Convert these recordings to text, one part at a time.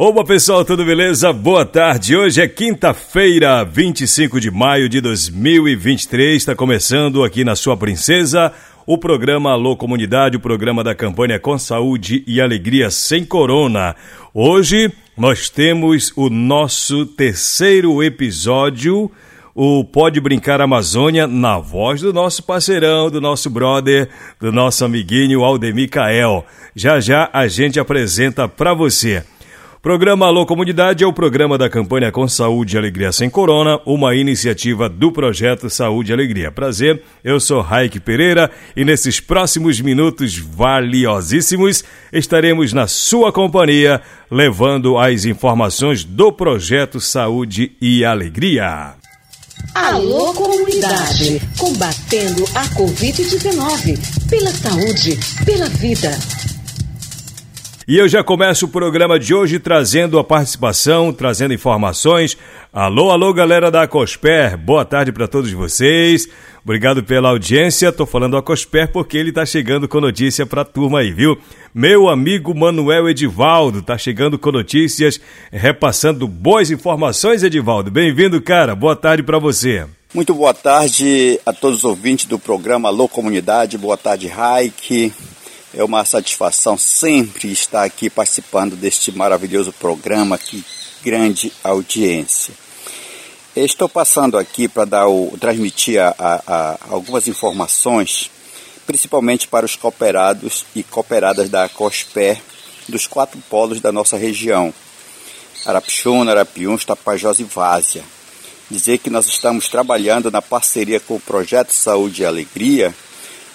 Opa pessoal, tudo beleza? Boa tarde. Hoje é quinta-feira, 25 de maio de 2023. Está começando aqui na sua princesa o programa Alô Comunidade, o programa da campanha Com Saúde e Alegria Sem Corona. Hoje nós temos o nosso terceiro episódio, o Pode Brincar Amazônia, na voz do nosso parceirão, do nosso brother, do nosso amiguinho Aldemir Cael. Já já a gente apresenta para você. Programa Alô Comunidade é o programa da campanha Com Saúde e Alegria Sem Corona, uma iniciativa do projeto Saúde e Alegria. Prazer, eu sou Raik Pereira e nesses próximos minutos valiosíssimos estaremos na sua companhia levando as informações do projeto Saúde e Alegria. Alô Comunidade, combatendo a Covid-19, pela saúde, pela vida. E eu já começo o programa de hoje trazendo a participação, trazendo informações. Alô, alô, galera da Cosper, boa tarde para todos vocês. Obrigado pela audiência. Tô falando a Cosper porque ele tá chegando com notícia pra turma aí, viu? Meu amigo Manuel Edivaldo tá chegando com notícias, repassando boas informações, Edivaldo. Bem-vindo, cara. Boa tarde para você. Muito boa tarde a todos os ouvintes do programa Alô Comunidade. Boa tarde, Raik. É uma satisfação sempre estar aqui participando deste maravilhoso programa, que grande audiência. Estou passando aqui para dar o, transmitir a, a, a algumas informações, principalmente para os cooperados e cooperadas da COSPER dos quatro polos da nossa região, Arapixuna, Arapiuns, Tapajós e Várzea. Dizer que nós estamos trabalhando na parceria com o Projeto Saúde e Alegria,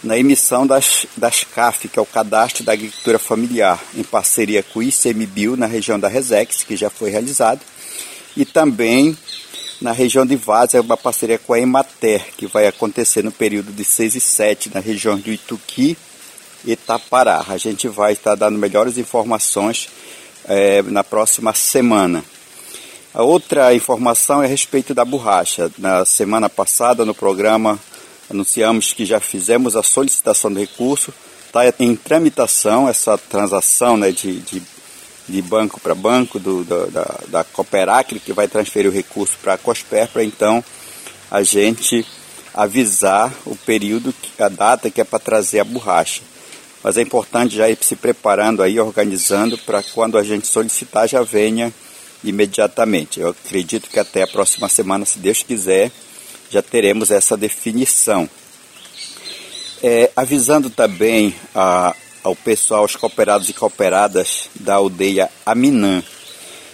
na emissão das, das CAF, que é o Cadastro da Agricultura Familiar, em parceria com o ICMBio, na região da Resex, que já foi realizado, e também na região de Vaz, é uma parceria com a Emater, que vai acontecer no período de 6 e 7, na região do Ituqui e Tapará. A gente vai estar dando melhores informações é, na próxima semana. A outra informação é a respeito da borracha. Na semana passada, no programa anunciamos que já fizemos a solicitação do recurso, está em tramitação essa transação né, de, de, de banco para banco do, da, da Cooperacre, que vai transferir o recurso para a COSPER, para então a gente avisar o período, a data que é para trazer a borracha. Mas é importante já ir se preparando aí, organizando, para quando a gente solicitar já venha imediatamente. Eu acredito que até a próxima semana, se Deus quiser, já teremos essa definição. É, avisando também a, ao pessoal, aos cooperados e cooperadas da aldeia Aminã.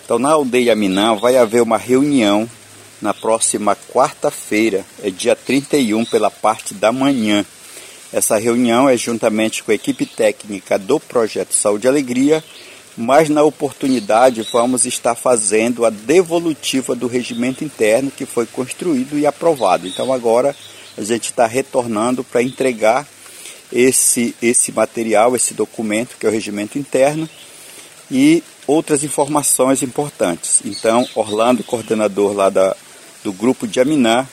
Então, na aldeia Aminã vai haver uma reunião na próxima quarta-feira, é dia 31, pela parte da manhã. Essa reunião é juntamente com a equipe técnica do Projeto Saúde e Alegria mas na oportunidade vamos estar fazendo a devolutiva do regimento interno que foi construído e aprovado. Então agora a gente está retornando para entregar esse, esse material, esse documento que é o regimento interno e outras informações importantes. Então Orlando, coordenador lá da, do grupo de Aminá,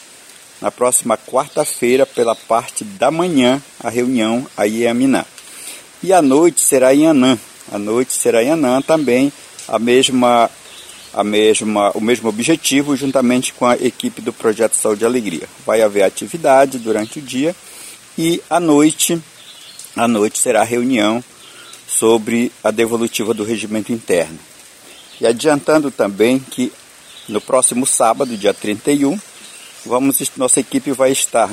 na próxima quarta-feira, pela parte da manhã, a reunião aí em Aminá. E à noite será em Anã, à noite será em Anã também a mesma, a mesma, o mesmo objetivo juntamente com a equipe do Projeto Saúde e Alegria. Vai haver atividade durante o dia e à noite, à noite será a reunião sobre a devolutiva do regimento interno. E adiantando também que no próximo sábado, dia 31, vamos, nossa equipe vai estar,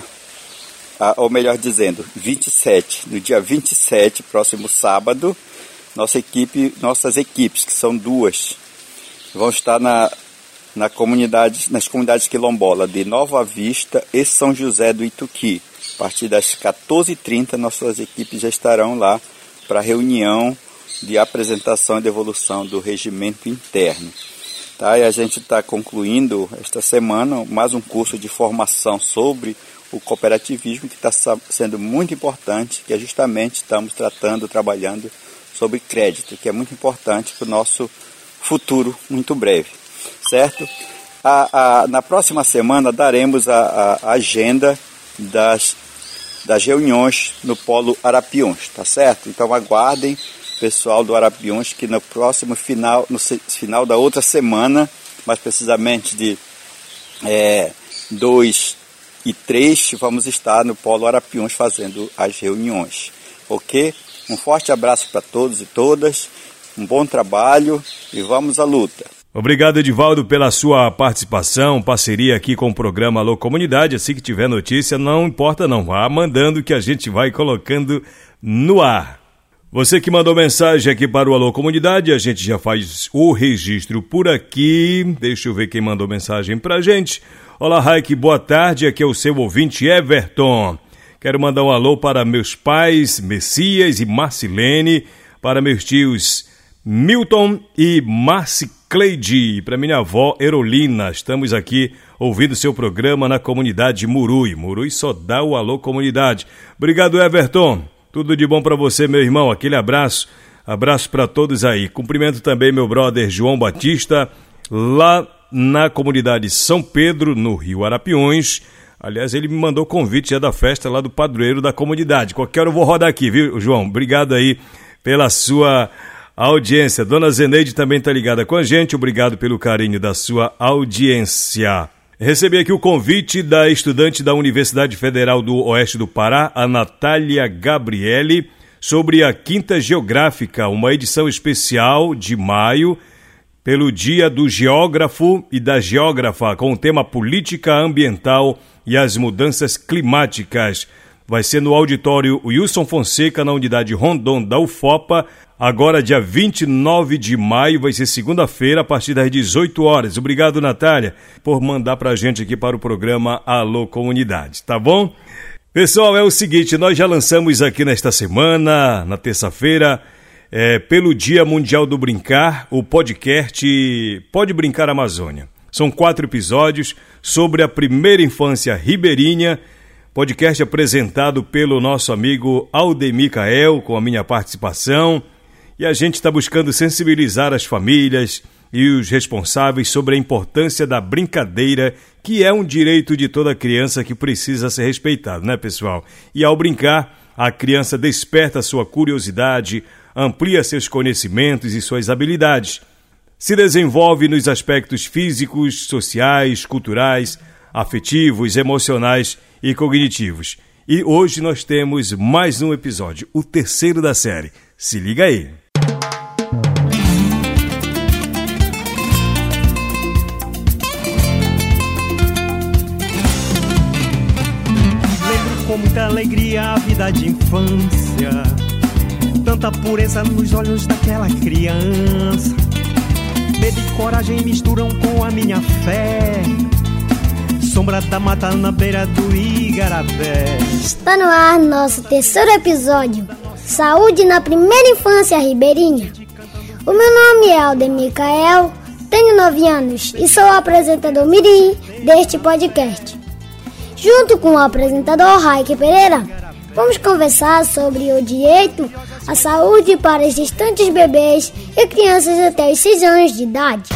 ou melhor dizendo, 27, no dia 27, próximo sábado, nossa equipe, nossas equipes, que são duas, vão estar na, na comunidade, nas comunidades quilombolas de Nova Vista e São José do Ituqui. A partir das 14h30, nossas equipes já estarão lá para reunião de apresentação e devolução do regimento interno. Tá? E a gente está concluindo esta semana mais um curso de formação sobre o cooperativismo que está sendo muito importante, que é justamente estamos tratando, trabalhando sobre crédito, que é muito importante para o nosso futuro muito breve, certo? A, a, na próxima semana daremos a, a agenda das, das reuniões no Polo Arapiuns, tá certo? Então aguardem, pessoal do Arapiuns, que no próximo final, no final da outra semana, mais precisamente de 2 é, e 3, vamos estar no Polo Arapiuns fazendo as reuniões, ok? Um forte abraço para todos e todas, um bom trabalho e vamos à luta. Obrigado, Edivaldo, pela sua participação, parceria aqui com o programa Alô Comunidade. Assim que tiver notícia, não importa não, vá mandando que a gente vai colocando no ar. Você que mandou mensagem aqui para o Alô Comunidade, a gente já faz o registro por aqui. Deixa eu ver quem mandou mensagem pra gente. Olá, Raik, boa tarde. Aqui é o seu ouvinte Everton. Quero mandar um alô para meus pais, Messias e Marcilene, para meus tios Milton e Marcicleide, para minha avó Erolina. Estamos aqui ouvindo seu programa na comunidade Murui. Murui só dá o alô comunidade. Obrigado, Everton. Tudo de bom para você, meu irmão. Aquele abraço. Abraço para todos aí. Cumprimento também meu brother João Batista, lá na comunidade São Pedro, no Rio Arapiões. Aliás, ele me mandou convite já da festa lá do padroeiro da comunidade. Qualquer hora eu vou rodar aqui, viu, João? Obrigado aí pela sua audiência. Dona Zeneide também está ligada com a gente. Obrigado pelo carinho da sua audiência. Recebi aqui o convite da estudante da Universidade Federal do Oeste do Pará, a Natália Gabriele, sobre a Quinta Geográfica, uma edição especial de maio pelo Dia do Geógrafo e da Geógrafa, com o tema Política Ambiental e as Mudanças Climáticas. Vai ser no auditório Wilson Fonseca, na unidade Rondon da UFOPA, agora dia 29 de maio, vai ser segunda-feira, a partir das 18 horas. Obrigado, Natália, por mandar pra gente aqui para o programa Alô Comunidade, tá bom? Pessoal, é o seguinte, nós já lançamos aqui nesta semana, na terça-feira, é, pelo Dia Mundial do Brincar, o podcast Pode Brincar Amazônia. São quatro episódios sobre a primeira infância ribeirinha, podcast apresentado pelo nosso amigo Aldemir Cael, com a minha participação. E a gente está buscando sensibilizar as famílias e os responsáveis sobre a importância da brincadeira, que é um direito de toda criança que precisa ser respeitado, né, pessoal? E ao brincar, a criança desperta sua curiosidade, amplia seus conhecimentos e suas habilidades. Se desenvolve nos aspectos físicos, sociais, culturais, afetivos, emocionais e cognitivos. E hoje nós temos mais um episódio, o terceiro da série. Se liga aí! Lembro com muita alegria a vida de infância tanta pureza nos olhos daquela criança. Medo e coragem misturam com a minha fé. Sombra da mata na beira do Igarabé. Está no ar nosso terceiro episódio. Saúde na primeira infância ribeirinha. O meu nome é Alden Micael, tenho 9 anos e sou o apresentador mirim deste podcast. Junto com o apresentador Raik Pereira, vamos conversar sobre o direito à saúde para os gestantes bebês e crianças até os 6 anos de idade.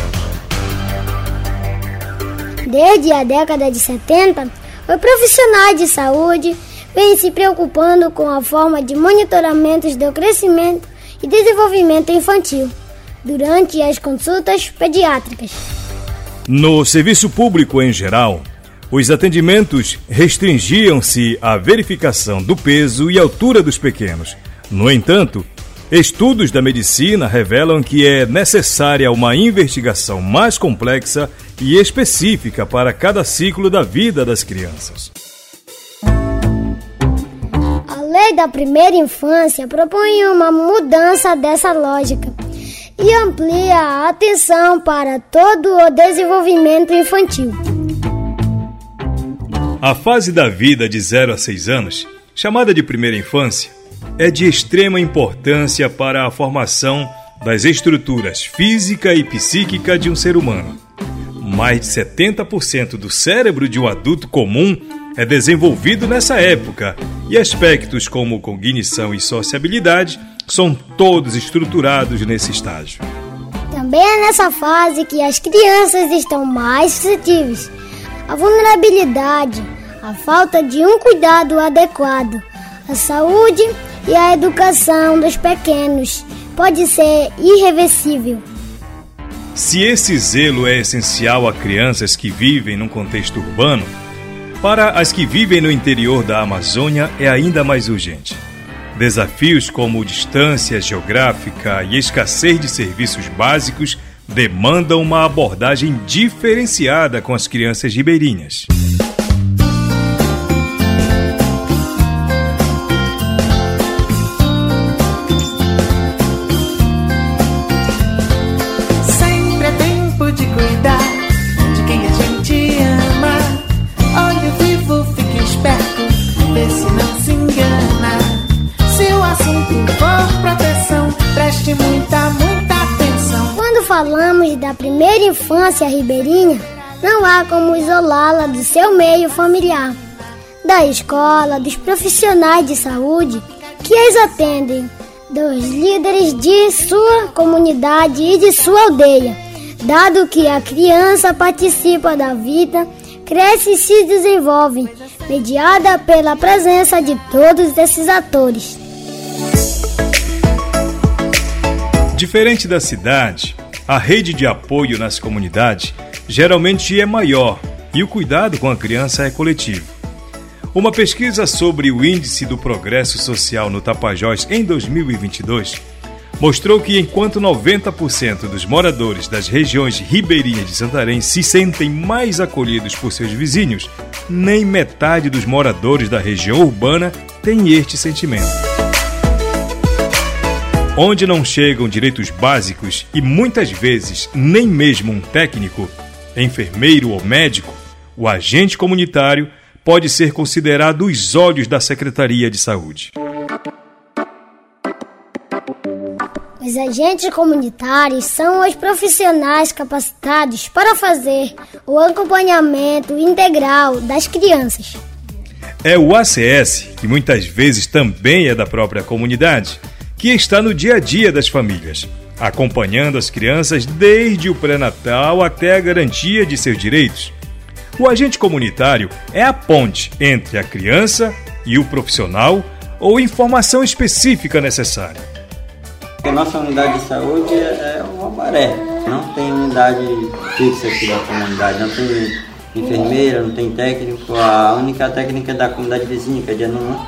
Desde a década de 70, os profissionais de saúde vêm se preocupando com a forma de monitoramentos do crescimento e desenvolvimento infantil durante as consultas pediátricas. No serviço público em geral, os atendimentos restringiam-se à verificação do peso e altura dos pequenos. No entanto, estudos da medicina revelam que é necessária uma investigação mais complexa e específica para cada ciclo da vida das crianças. A lei da primeira infância propõe uma mudança dessa lógica e amplia a atenção para todo o desenvolvimento infantil. A fase da vida de 0 a 6 anos, chamada de primeira infância, é de extrema importância para a formação das estruturas física e psíquica de um ser humano. Mais de 70% do cérebro de um adulto comum é desenvolvido nessa época e aspectos como cognição e sociabilidade são todos estruturados nesse estágio. Também é nessa fase que as crianças estão mais suscetíveis à vulnerabilidade, à falta de um cuidado adequado, à saúde e à educação dos pequenos pode ser irreversível. Se esse zelo é essencial a crianças que vivem num contexto urbano, para as que vivem no interior da Amazônia é ainda mais urgente. Desafios como distância geográfica e escassez de serviços básicos demandam uma abordagem diferenciada com as crianças ribeirinhas. Infância ribeirinha, não há como isolá-la do seu meio familiar, da escola, dos profissionais de saúde que as atendem, dos líderes de sua comunidade e de sua aldeia, dado que a criança participa da vida, cresce e se desenvolve, mediada pela presença de todos esses atores. Diferente da cidade, a rede de apoio nas comunidades geralmente é maior e o cuidado com a criança é coletivo. Uma pesquisa sobre o índice do progresso social no Tapajós em 2022 mostrou que enquanto 90% dos moradores das regiões ribeirinhas de Santarém se sentem mais acolhidos por seus vizinhos, nem metade dos moradores da região urbana tem este sentimento onde não chegam direitos básicos e muitas vezes nem mesmo um técnico, enfermeiro ou médico, o agente comunitário pode ser considerado os olhos da Secretaria de Saúde. Os agentes comunitários são os profissionais capacitados para fazer o acompanhamento integral das crianças. É o ACS, que muitas vezes também é da própria comunidade, que está no dia a dia das famílias, acompanhando as crianças desde o pré-natal até a garantia de seus direitos. O agente comunitário é a ponte entre a criança e o profissional ou informação específica necessária. A nossa unidade de saúde é uma maré, não tem unidade fixa aqui da comunidade, não tem enfermeira, não tem técnico, a única técnica é da comunidade vizinha, que é de Anumã,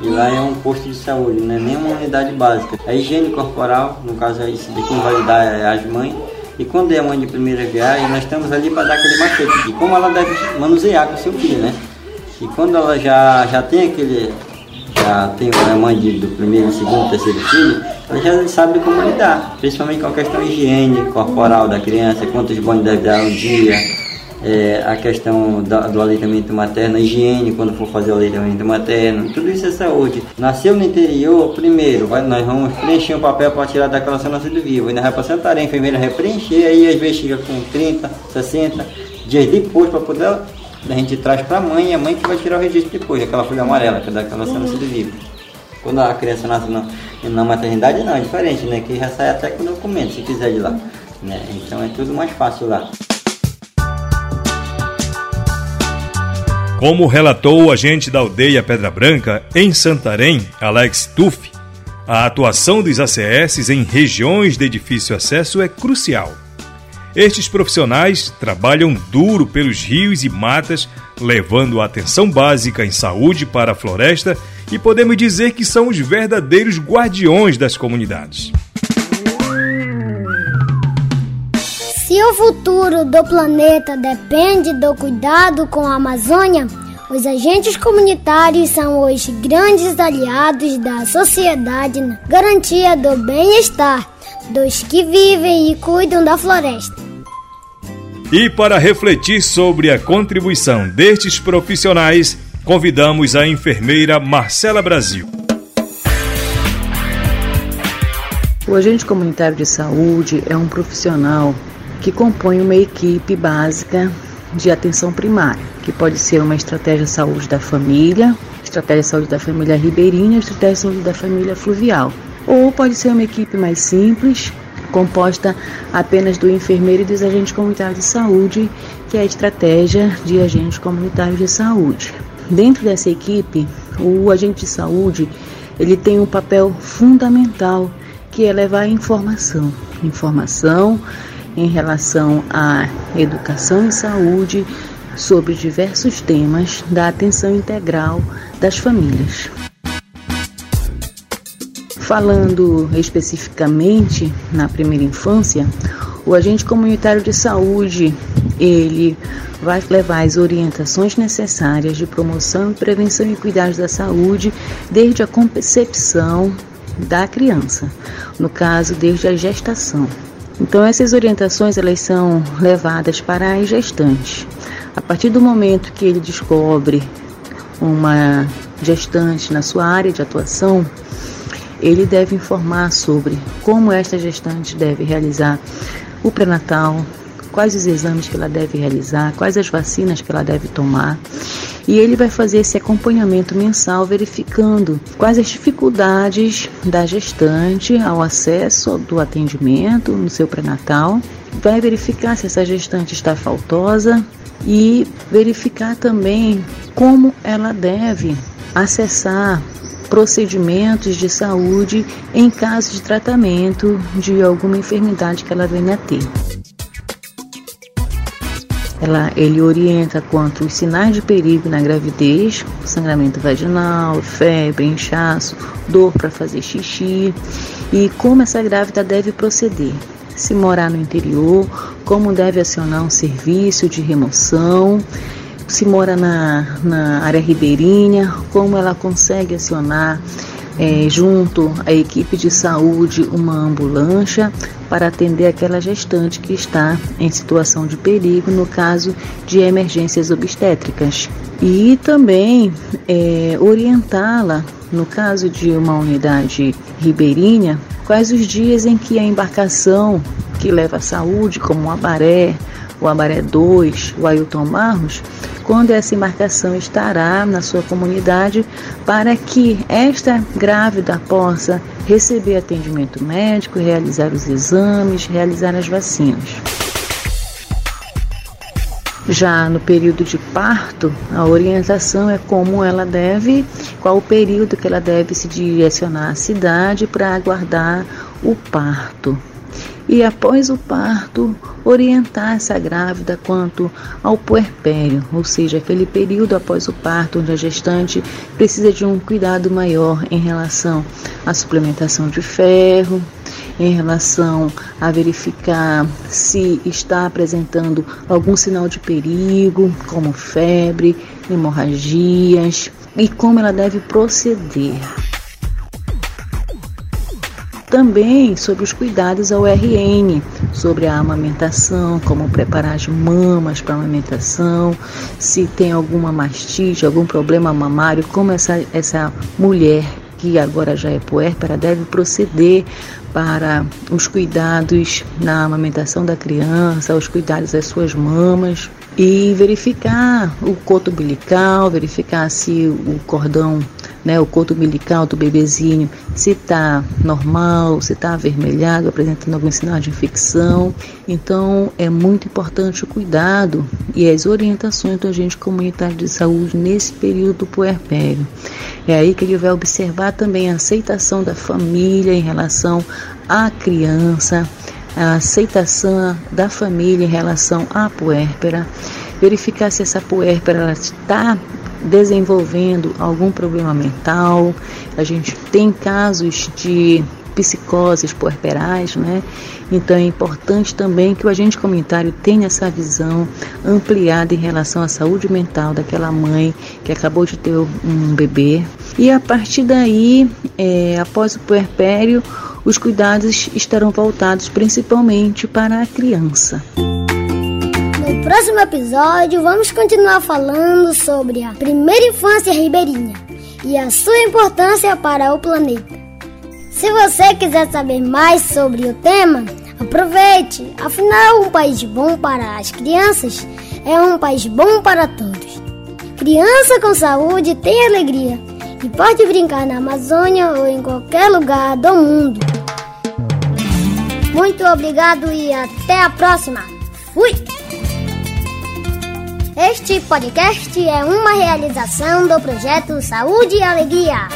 e lá é um posto de saúde, não é nem uma unidade básica. A higiene corporal, no caso é isso de quem vai dar é as mães. E quando é mãe de primeira viagem, nós estamos ali para dar aquele macete de como ela deve manusear com seu filho, né? E quando ela já, já tem aquele, já tem a mãe de, do primeiro, segundo, terceiro filho, ela já sabe como lidar, principalmente com a questão higiene corporal da criança, quantos banhos deve dar um dia, é, a questão da, do aleitamento materno, a higiene quando for fazer o aleitamento materno, tudo isso é saúde. Nasceu no interior, primeiro, vai, nós vamos preencher um papel para tirar da declaração nascido vivo, e nós vamos para sentar a enfermeira vai preencher, aí às vezes chega com 30, 60 dias depois para poder, a gente traz para a mãe, e a mãe que vai tirar o registro depois, aquela folha amarela que é da declaração nascido vivo. Quando a criança nasce na, na maternidade, não, é diferente, né? Que já sai até com o documento, se quiser de lá. Né? Então é tudo mais fácil lá. Como relatou o agente da aldeia Pedra Branca, em Santarém, Alex Tuff, a atuação dos ACS em regiões de difícil acesso é crucial. Estes profissionais trabalham duro pelos rios e matas, levando a atenção básica em saúde para a floresta e podemos dizer que são os verdadeiros guardiões das comunidades. O futuro do planeta depende do cuidado com a Amazônia, os agentes comunitários são os grandes aliados da sociedade na garantia do bem-estar dos que vivem e cuidam da floresta. E para refletir sobre a contribuição destes profissionais, convidamos a enfermeira Marcela Brasil. O agente comunitário de saúde é um profissional que compõe uma equipe básica de atenção primária, que pode ser uma estratégia de saúde da família, estratégia de saúde da família ribeirinha, estratégia de saúde da família fluvial. Ou pode ser uma equipe mais simples, composta apenas do enfermeiro e dos agentes comunitários de saúde, que é a estratégia de agentes comunitários de saúde. Dentro dessa equipe, o agente de saúde ele tem um papel fundamental que é levar informação, informação em relação à educação e saúde sobre diversos temas da atenção integral das famílias. Falando especificamente na primeira infância, o agente comunitário de saúde, ele vai levar as orientações necessárias de promoção, prevenção e cuidados da saúde desde a concepção da criança, no caso desde a gestação. Então essas orientações elas são levadas para as gestantes. A partir do momento que ele descobre uma gestante na sua área de atuação, ele deve informar sobre como esta gestante deve realizar o pré-natal, quais os exames que ela deve realizar, quais as vacinas que ela deve tomar. E ele vai fazer esse acompanhamento mensal, verificando quais as dificuldades da gestante ao acesso do atendimento no seu pré-natal. Vai verificar se essa gestante está faltosa e verificar também como ela deve acessar procedimentos de saúde em caso de tratamento de alguma enfermidade que ela venha a ter. Ela, ele orienta quanto os sinais de perigo na gravidez, sangramento vaginal, febre, inchaço, dor para fazer xixi e como essa grávida deve proceder. Se morar no interior, como deve acionar um serviço de remoção, se mora na, na área ribeirinha, como ela consegue acionar é, junto à equipe de saúde uma ambulância para atender aquela gestante que está em situação de perigo no caso de emergências obstétricas. E também é, orientá-la, no caso de uma unidade ribeirinha, quais os dias em que a embarcação que leva a saúde, como o Abaré, o Abaré 2, o Ailton Barros, quando essa embarcação estará na sua comunidade para que esta grávida possa receber atendimento médico, realizar os exames, realizar as vacinas. Já no período de parto, a orientação é como ela deve, qual o período que ela deve se direcionar à cidade para aguardar o parto e após o parto orientar essa grávida quanto ao puerpério, ou seja, aquele período após o parto onde a gestante precisa de um cuidado maior em relação à suplementação de ferro, em relação a verificar se está apresentando algum sinal de perigo, como febre, hemorragias e como ela deve proceder também sobre os cuidados ao RN, sobre a amamentação, como preparar as mamas para amamentação, se tem alguma mastite, algum problema mamário, como essa, essa mulher que agora já é puérpera deve proceder para os cuidados na amamentação da criança, os cuidados das suas mamas e verificar o coto umbilical, verificar se o cordão né, o coto umbilical do bebezinho, se está normal, se está avermelhado, apresentando algum sinal de infecção. Então, é muito importante o cuidado e as orientações do agente comunitário de saúde nesse período do puerpério. É aí que ele vai observar também a aceitação da família em relação à criança, a aceitação da família em relação à puérpera, verificar se essa puérpera está desenvolvendo algum problema mental. A gente tem casos de psicoses puerperais, né? Então é importante também que o agente comunitário tenha essa visão ampliada em relação à saúde mental daquela mãe que acabou de ter um bebê. E a partir daí, é, após o puerpério, os cuidados estarão voltados principalmente para a criança. No próximo episódio, vamos continuar falando sobre a primeira infância ribeirinha e a sua importância para o planeta. Se você quiser saber mais sobre o tema, aproveite! Afinal, um país bom para as crianças é um país bom para todos. Criança com saúde tem alegria e pode brincar na Amazônia ou em qualquer lugar do mundo. Muito obrigado e até a próxima. Fui! Este podcast é uma realização do projeto Saúde e Alegria.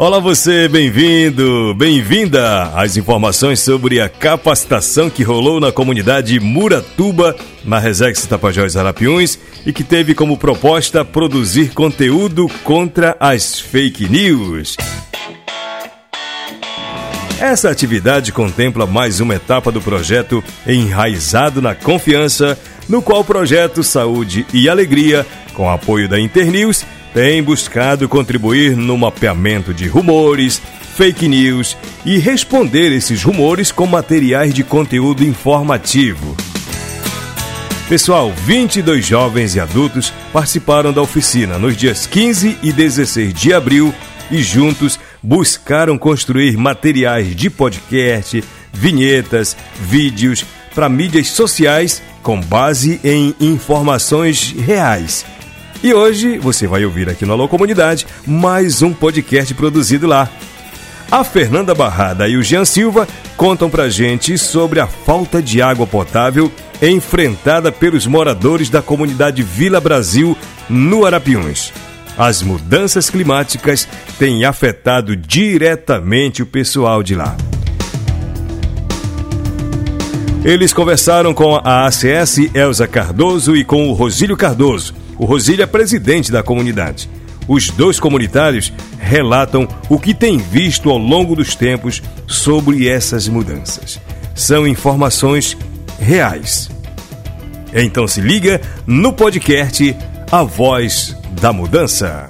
Olá você, bem-vindo, bem-vinda às informações sobre a capacitação que rolou na comunidade Muratuba, na Resex Tapajós Arapiuns, e que teve como proposta produzir conteúdo contra as fake news. Essa atividade contempla mais uma etapa do projeto Enraizado na Confiança, no qual o projeto Saúde e Alegria, com apoio da Internews, tem buscado contribuir no mapeamento de rumores, fake news e responder esses rumores com materiais de conteúdo informativo. Pessoal, 22 jovens e adultos participaram da oficina nos dias 15 e 16 de abril e juntos buscaram construir materiais de podcast, vinhetas, vídeos para mídias sociais com base em informações reais e hoje você vai ouvir aqui no Alô Comunidade mais um podcast produzido lá. A Fernanda Barrada e o Jean Silva contam pra gente sobre a falta de água potável enfrentada pelos moradores da comunidade Vila Brasil, no Arapiuns. As mudanças climáticas têm afetado diretamente o pessoal de lá. Eles conversaram com a ACS Elza Cardoso e com o Rosílio Cardoso o Rosília é presidente da comunidade. Os dois comunitários relatam o que têm visto ao longo dos tempos sobre essas mudanças. São informações reais. Então se liga no podcast A Voz da Mudança.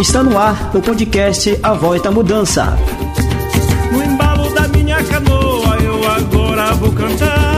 Está no ar o podcast A Voz da Mudança. No embalo da minha canoa, eu agora vou cantar.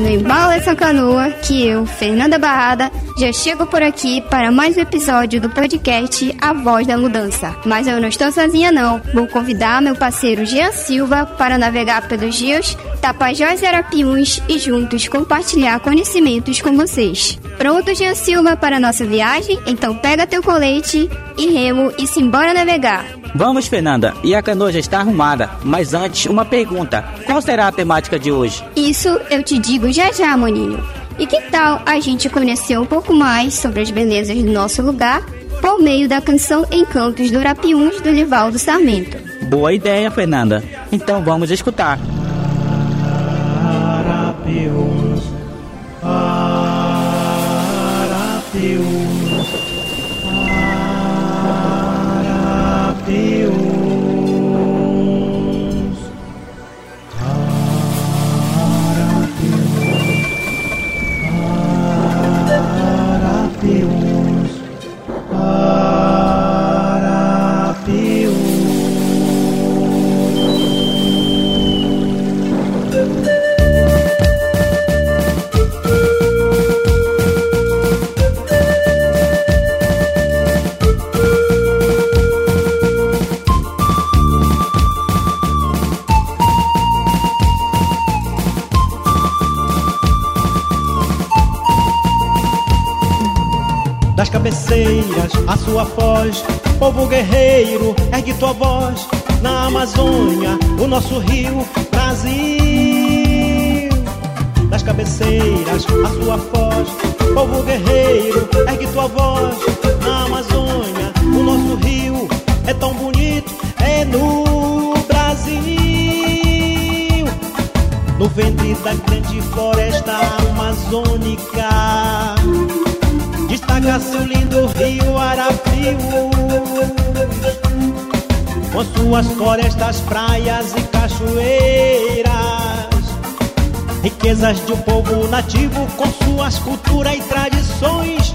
No Embalo essa canoa que eu, Fernanda Barrada, já chego por aqui para mais um episódio do podcast A Voz da Mudança. Mas eu não estou sozinha não. Vou convidar meu parceiro Jean Silva para navegar pelos rios Tapajós e Arapiuns e juntos compartilhar conhecimentos com vocês. Pronto, Jean Silva, para a nossa viagem? Então pega teu colete e remo e se embora navegar. Vamos, Fernanda. E a canoa já está arrumada. Mas antes, uma pergunta. Qual será a temática de hoje? Isso eu te digo já já, Moninho. E que tal a gente conhecer um pouco mais sobre as belezas do nosso lugar por meio da canção Encantos do Arapiuns do Livaldo Sarmento? Boa ideia, Fernanda. Então vamos escutar. Sua foz, povo guerreiro, ergue tua voz. Na Amazônia, o nosso rio, Brasil. Das cabeceiras, a sua foz, povo guerreiro, ergue tua voz. Na Amazônia, o nosso rio é tão bonito, é no Brasil. No ventre da grande floresta amazônica Destaca seu lindo rio Arapiuns com suas florestas, praias e cachoeiras. Riquezas de um povo nativo com suas culturas e tradições.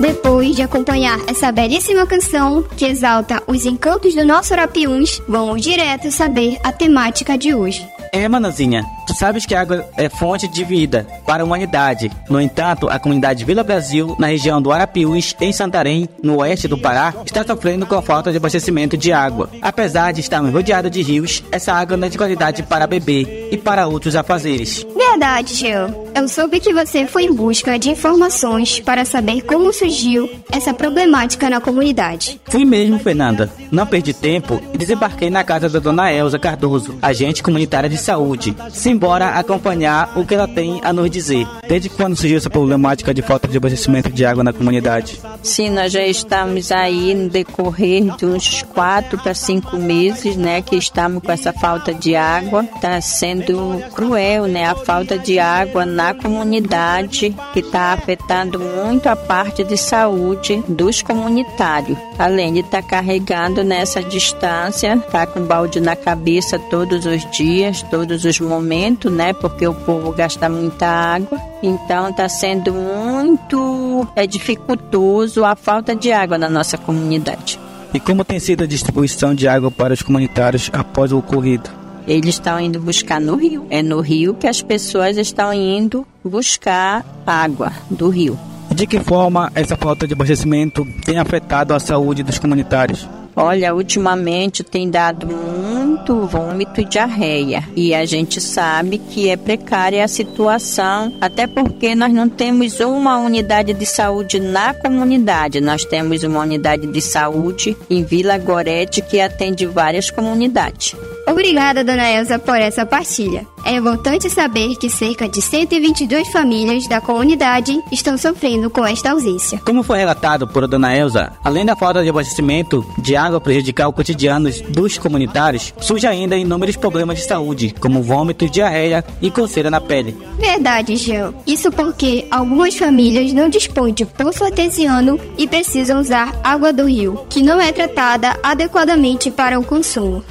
Depois de acompanhar essa belíssima canção que exalta os encantos do nosso Arapiuns, vamos direto saber a temática de hoje. É, Manazinha, tu sabes que a água é fonte de vida para a humanidade. No entanto, a comunidade Vila Brasil, na região do Arapiuns, em Santarém, no oeste do Pará, está sofrendo com a falta de abastecimento de água. Apesar de estarmos rodeados de rios, essa água não é de qualidade para beber e para outros afazeres. Verdade, Jean. Eu soube que você foi em busca de informações para saber como surgiu essa problemática na comunidade. Fui mesmo, Fernanda. Não perdi tempo e desembarquei na casa da dona Elza Cardoso, agente comunitária de saúde. Simbora acompanhar o que ela tem a nos dizer. Desde quando surgiu essa problemática de falta de abastecimento de água na comunidade? Sim, nós já estamos aí no decorrer de uns quatro para cinco meses, né, que estamos com essa falta de água. Está sendo cruel, né, a falta de água na comunidade, que está afetando muito a parte de saúde dos comunitários. Além de estar tá carregando nessa distância, tá com balde na cabeça todos os dias, todos os momentos, né? Porque o povo gasta muita água. Então está sendo muito é, dificultoso a falta de água na nossa comunidade. E como tem sido a distribuição de água para os comunitários após o ocorrido? Eles estão indo buscar no rio. É no rio que as pessoas estão indo buscar água do rio. De que forma essa falta de abastecimento tem afetado a saúde dos comunitários? Olha, ultimamente tem dado muito vômito e diarreia. E a gente sabe que é precária a situação, até porque nós não temos uma unidade de saúde na comunidade. Nós temos uma unidade de saúde em Vila Gorete que atende várias comunidades. Obrigada, dona Elza, por essa partilha. É importante saber que cerca de 122 famílias da comunidade estão sofrendo com esta ausência. Como foi relatado por dona Elza, além da falta de abastecimento de água prejudicar o cotidiano dos comunitários, surge ainda inúmeros problemas de saúde, como vômito, diarreia e coceira na pele. Verdade, Jean. Isso porque algumas famílias não dispõem de poço artesiano e precisam usar água do rio, que não é tratada adequadamente para o consumo.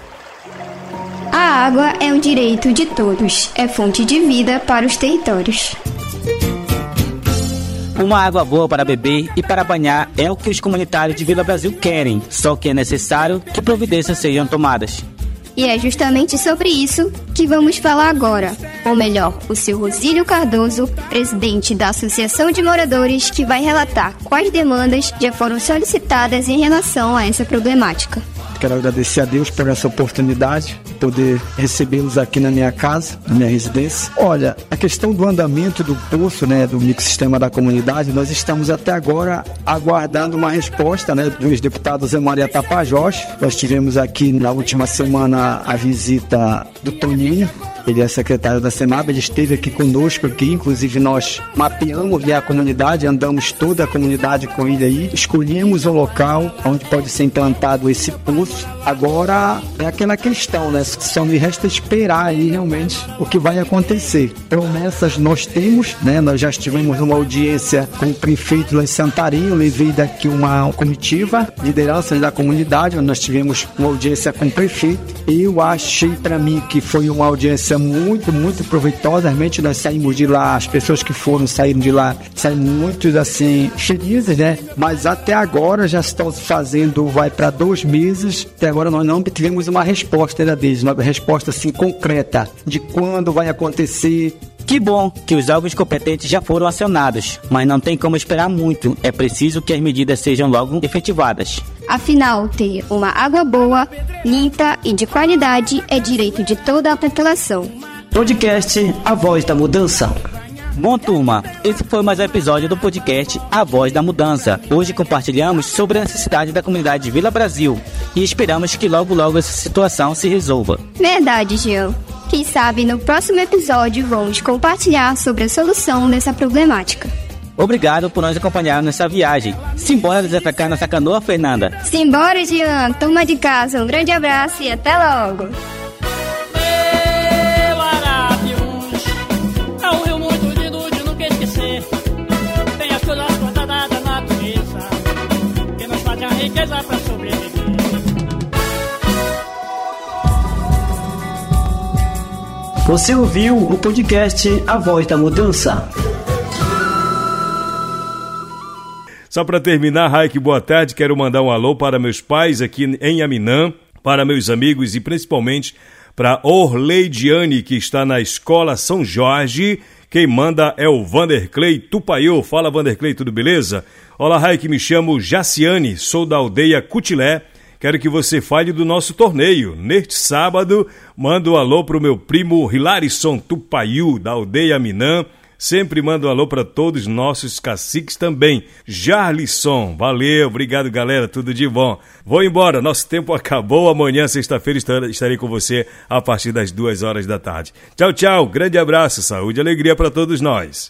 A água é um direito de todos, é fonte de vida para os territórios. Uma água boa para beber e para banhar é o que os comunitários de Vila Brasil querem, só que é necessário que providências sejam tomadas. E é justamente sobre isso que vamos falar agora. Ou melhor, o seu Rosílio Cardoso, presidente da Associação de Moradores, que vai relatar quais demandas já foram solicitadas em relação a essa problemática. Quero agradecer a Deus por essa oportunidade de poder recebê-los aqui na minha casa, na minha residência. Olha, a questão do andamento do poço, né, do microsistema da comunidade, nós estamos até agora aguardando uma resposta, né, dos deputados Zé Maria Tapajós. Nós tivemos aqui na última semana a visita do Toninho, ele é secretário da Semab, ele esteve aqui conosco aqui, inclusive nós mapeamos a comunidade, andamos toda a comunidade com ele aí, escolhemos o local onde pode ser implantado esse poço. Agora é aquela questão, né? Só me resta esperar aí realmente o que vai acontecer. Promessas nós temos, né? Nós já tivemos uma audiência com o prefeito lá em Santarém, eu levei daqui uma comitiva, lideranças da comunidade, nós tivemos uma audiência com o prefeito. Eu achei para mim que foi uma audiência muito, muito proveitosa. Realmente nós saímos de lá, as pessoas que foram saíram de lá, saíram muito assim, felizes, né? Mas até agora já estão fazendo, vai para dois meses. Até agora nós não tivemos uma resposta ainda deles, uma resposta assim concreta de quando vai acontecer, que bom que os órgãos competentes já foram acionados, mas não tem como esperar muito. É preciso que as medidas sejam logo efetivadas. Afinal, ter uma água boa, limpa e de qualidade é direito de toda a população. Podcast A Voz da Mudança. Bom, turma, esse foi mais um episódio do podcast A Voz da Mudança. Hoje compartilhamos sobre a necessidade da comunidade de Vila Brasil e esperamos que logo logo essa situação se resolva. Verdade, Gil. Quem sabe no próximo episódio vamos compartilhar sobre a solução dessa problemática. Obrigado por nos acompanhar nessa viagem. Simbora desafiar nossa canoa, Fernanda. Simbora, Jean. Toma de casa. Um grande abraço e até logo. pra sobreviver. Você ouviu o podcast A Voz da Mudança. Só para terminar, Raik, boa tarde. Quero mandar um alô para meus pais aqui em Aminã, para meus amigos e principalmente para Orleidiane, que está na Escola São Jorge quem manda é o Vanderclay Tupaiô. Fala, Vanderclay, tudo beleza? Olá, Raik, me chamo Jaciane, sou da aldeia Cutilé. Quero que você fale do nosso torneio. Neste sábado, mando um alô pro meu primo Hilarison Tupaiu, da aldeia Minã. Sempre mando um alô para todos os nossos caciques também. Jarlisson, valeu, obrigado galera, tudo de bom. Vou embora, nosso tempo acabou. Amanhã, sexta-feira, estarei com você a partir das duas horas da tarde. Tchau, tchau, grande abraço, saúde e alegria para todos nós.